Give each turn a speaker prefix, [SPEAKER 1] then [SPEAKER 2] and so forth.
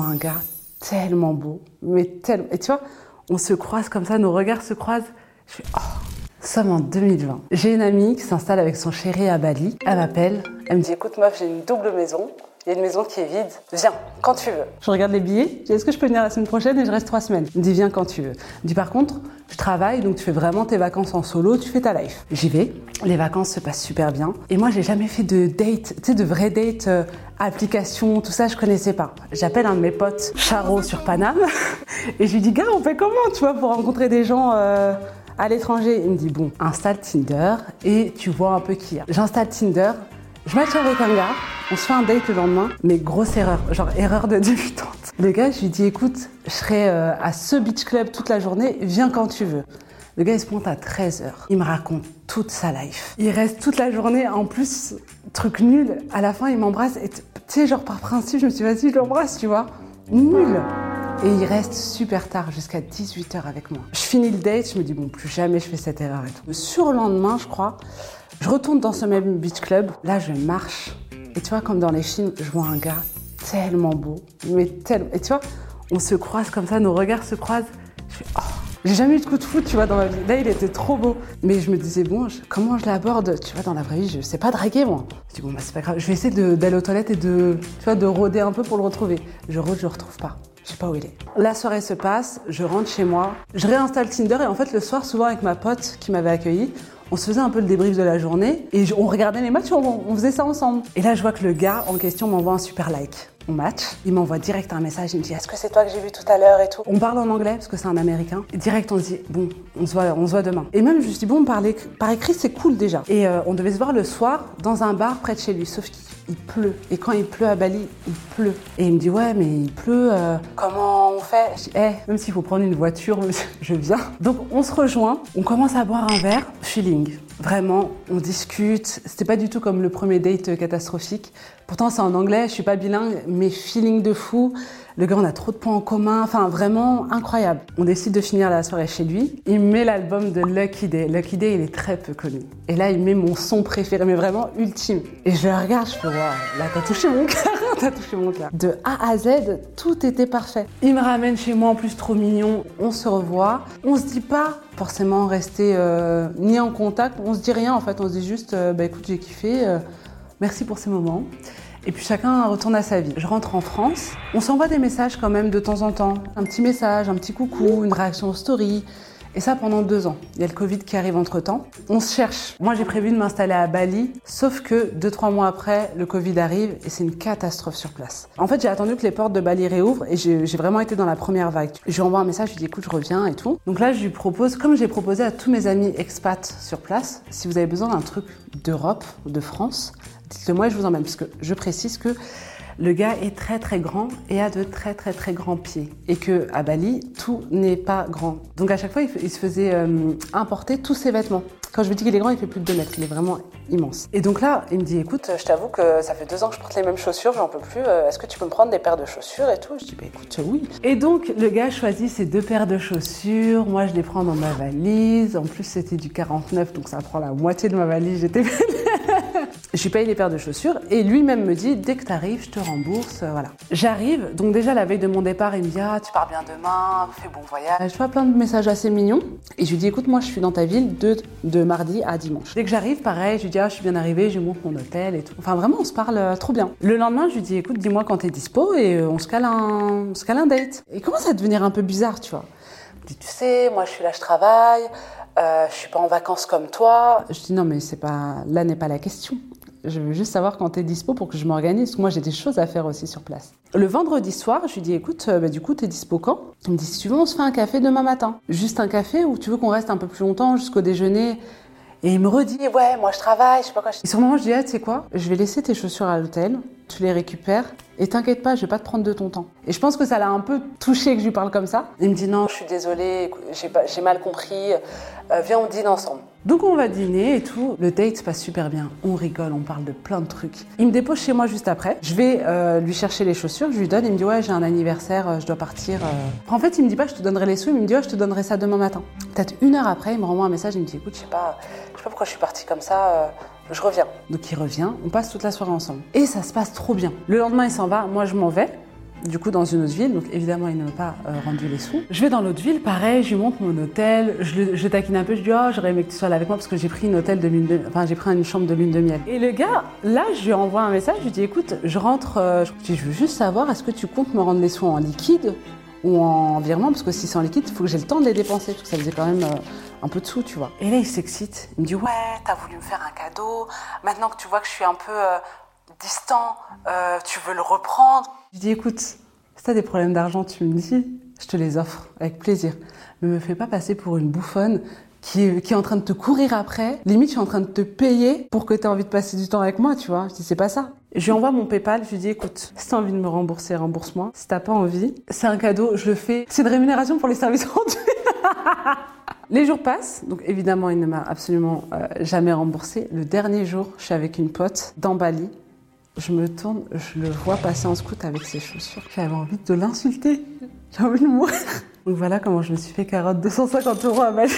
[SPEAKER 1] un gars tellement beau, mais tellement. Et tu vois, on se croise comme ça, nos regards se croisent. Je fais, oh, sommes en 2020. J'ai une amie qui s'installe avec son chéri à Bali. Elle m'appelle, elle me dit écoute meuf, j'ai une double maison. Il y a une maison qui est vide. Viens, quand tu veux. Je regarde les billets. Est-ce que je peux venir la semaine prochaine? Et je reste trois semaines Elle me dit, viens quand tu veux. Je dis, par contre, je travaille, donc tu fais vraiment tes vacances en solo, tu fais ta life. J'y vais. Les vacances se passent super bien. Et moi, j'ai jamais fait de date, tu sais, de vrai date, euh, application, tout ça, je connaissais pas. J'appelle un de mes potes, Charo, sur Paname, et je lui dis, gars, on fait comment, tu vois, pour rencontrer des gens euh, à l'étranger Il me dit, bon, installe Tinder et tu vois un peu qui y a. J'installe Tinder, je match avec un gars, on se fait un date le lendemain, mais grosse erreur, genre erreur de débutante. Le gars, je lui dis écoute, je serai euh, à ce beach club toute la journée, viens quand tu veux. Le gars, il se pointe à 13h. Il me raconte toute sa life. Il reste toute la journée, en plus, truc nul. À la fin, il m'embrasse. Et tu sais, genre par principe, je me suis dit, vas-y, je l'embrasse, tu vois. Nul. Et il reste super tard, jusqu'à 18h avec moi. Je finis le date, je me dis, bon, plus jamais je fais cette erreur et tout. Le surlendemain, je crois, je retourne dans ce même beach club. Là, je marche. Et tu vois, comme dans les films, je vois un gars tellement beau. Mais tellement. Et tu vois, on se croise comme ça, nos regards se croisent. Je fais, oh, j'ai jamais eu de coup de foot, tu vois, dans ma vie. Là, il était trop beau. Mais je me disais, bon, comment je l'aborde Tu vois, dans la vraie vie, je sais pas draguer, moi. Je dis, bon, bah, c'est pas grave. Je vais essayer d'aller aux toilettes et de, tu vois, de rôder un peu pour le retrouver. Je rôde, je le retrouve pas. Je sais pas où il est. La soirée se passe, je rentre chez moi, je réinstalle Tinder et en fait le soir souvent avec ma pote qui m'avait accueilli, on se faisait un peu le débrief de la journée et on regardait les matchs, on, on faisait ça ensemble. Et là, je vois que le gars en question m'envoie un super like. On match, il m'envoie direct un message, il me dit Est-ce que c'est toi que j'ai vu tout à l'heure et tout? On parle en anglais parce que c'est un américain. Et direct, on se dit Bon, on se voit, on se voit demain. Et même, je me suis dit Bon, par, écrit, c'est cool déjà. Et euh, on devait se voir le soir dans un bar près de chez lui, sauf qu'il pleut. Et quand il pleut à Bali, il pleut. Et il me dit Ouais, mais il pleut, euh, comment on fait? Je dis Eh, même s'il faut prendre une voiture, je viens. Donc, on se rejoint, on commence à boire un verre, feeling. Vraiment, on discute. C'était pas du tout comme le premier date catastrophique. Pourtant, c'est en anglais, je suis pas bilingue, mais feeling de fou. Le gars, on a trop de points en commun. Enfin, vraiment incroyable. On décide de finir la soirée chez lui. Il met l'album de Lucky Day. Lucky Day, il est très peu connu. Et là, il met mon son préféré, mais vraiment ultime. Et je le regarde, je fais, waouh, là, t'as touché mon cœur, De A à Z, tout était parfait. Il me ramène chez moi, en plus, trop mignon. On se revoit. On se dit pas forcément rester euh, ni en contact. On se dit rien, en fait. On se dit juste, euh, bah écoute, j'ai kiffé. Euh, merci pour ces moments. Et puis chacun retourne à sa vie. Je rentre en France. On s'envoie des messages quand même de temps en temps. Un petit message, un petit coucou, une réaction aux story. Et ça pendant deux ans. Il y a le Covid qui arrive entre temps. On se cherche. Moi, j'ai prévu de m'installer à Bali, sauf que deux, trois mois après, le Covid arrive et c'est une catastrophe sur place. En fait, j'ai attendu que les portes de Bali réouvrent et j'ai vraiment été dans la première vague. Je lui envoie un message, je lui dis écoute, je reviens et tout. Donc là, je lui propose, comme j'ai proposé à tous mes amis expats sur place, si vous avez besoin d'un truc d'Europe de France, dites-le moi et je vous emmène. Parce que je précise que le gars est très très grand et a de très très très grands pieds. Et que à Bali, tout n'est pas grand. Donc à chaque fois, il, se faisait euh, importer tous ses vêtements. Quand je vous dis qu'il est grand, il fait plus de 2 mètres. Il est vraiment immense. Et donc là, il me dit écoute, je t'avoue que ça fait deux ans que je porte les mêmes chaussures, j'en peux plus. Euh, est-ce que tu peux me prendre des paires de chaussures et tout? Je dis bah écoute, oui. Et donc le gars choisit ses deux paires de chaussures. Moi, je les prends dans ma valise. En plus, c'était du 49, donc ça prend la moitié de ma valise. J'étais Je paye les paires de chaussures et lui-même me dit dès que tu arrives, je te rembourse. Euh, voilà. J'arrive, donc déjà la veille de mon départ, il me dit ah tu pars bien demain, fais bon voyage. Je vois plein de messages assez mignons et je lui dis écoute moi je suis dans ta ville de, de mardi à dimanche. Dès que j'arrive, pareil, je lui dis ah je suis bien arrivée, je montre mon hôtel et tout. Enfin vraiment on se parle euh, trop bien. Le lendemain je lui dis écoute dis-moi quand t'es dispo et euh, on se cale un, se cale date. Et commence à devenir un peu bizarre tu vois. Il me dit tu sais moi je suis là je travaille. Euh, je suis pas en vacances comme toi. Je dis non mais c'est pas là n'est pas la question. Je veux juste savoir quand tu es dispo pour que je m'organise. Parce que moi, j'ai des choses à faire aussi sur place. Le vendredi soir, je lui dis écoute, euh, bah, du coup, tu es dispo quand? Il me dit si tu veux, on se fait un café demain matin. Juste un café ou tu veux qu'on reste un peu plus longtemps jusqu'au déjeuner? Et il me redit, ouais, moi je travaille, je sais pas quoi. Et sur le moment, je dis, ah, tu sais quoi, je vais laisser tes chaussures à l'hôtel, tu les récupères, et t'inquiète pas, je vais pas te prendre de ton temps. Et je pense que ça l'a un peu touché que je lui parle comme ça. Il me dit, non, je suis désolée, j'ai mal compris, euh, viens, on dîne ensemble. Donc on va dîner et tout. Le date se passe super bien. On rigole, on parle de plein de trucs. Il me dépose chez moi juste après. Je vais euh, lui chercher les chaussures, je lui donne. Il me dit ouais j'ai un anniversaire, euh, je dois partir. En fait il me dit pas je te donnerai les sous, il me dit ouais je te donnerai ça demain matin. Peut-être une heure après il me renvoie un message, il me dit écoute je sais pas, je sais pas pourquoi je suis partie comme ça. je reviens. Donc il revient, on passe toute la soirée ensemble. Et ça se passe trop bien. Le lendemain il s'en va, moi je m'en vais. Du coup dans une autre ville, donc évidemment il ne m'a pas euh, rendu les sous. Je vais dans l'autre ville, pareil, je lui montre mon hôtel, je le, je taquine un peu, je dis oh j'aurais aimé que tu sois là avec moi parce que j'ai pris une hôtel de lune de... enfin j'ai pris une chambre de lune de miel. Et le gars, là je lui envoie un message, je lui dis écoute, je rentre, euh, je, dis, je veux juste savoir est-ce que tu comptes me rendre les sous en liquide ou en virement? Parce que si c'est en liquide, il faut que j'ai le temps de les dépenser parce que ça faisait quand même euh, un peu de sous, tu vois. Et là il s'excite, il me dit ouais t'as voulu me faire un cadeau, maintenant que tu vois que je suis un peu distant, euh, tu veux le reprendre. Je dis écoute, si t'as des problèmes d'argent, tu me dis, je te les offre avec plaisir. Mais me fais pas passer pour une bouffonne qui est, qui est en train de te courir après. Limite, je suis en train de te payer pour que tu aies envie de passer du temps avec moi, tu vois. Je dis, c'est pas ça. Je lui envoie mon PayPal, je lui dis, écoute, si t'as envie de me rembourser, rembourse-moi. Si t'as pas envie, c'est un cadeau, je le fais. C'est une rémunération pour les services rendus. Les jours passent, donc évidemment, il ne m'a absolument euh, jamais remboursé. Le dernier jour, je suis avec une pote dans Bali. Je me tourne, je le vois passer en scout avec ses chaussures. J'avais envie de l'insulter. J'ai envie de mourir. Donc voilà comment je me suis fait carotte 250 euros à Bali.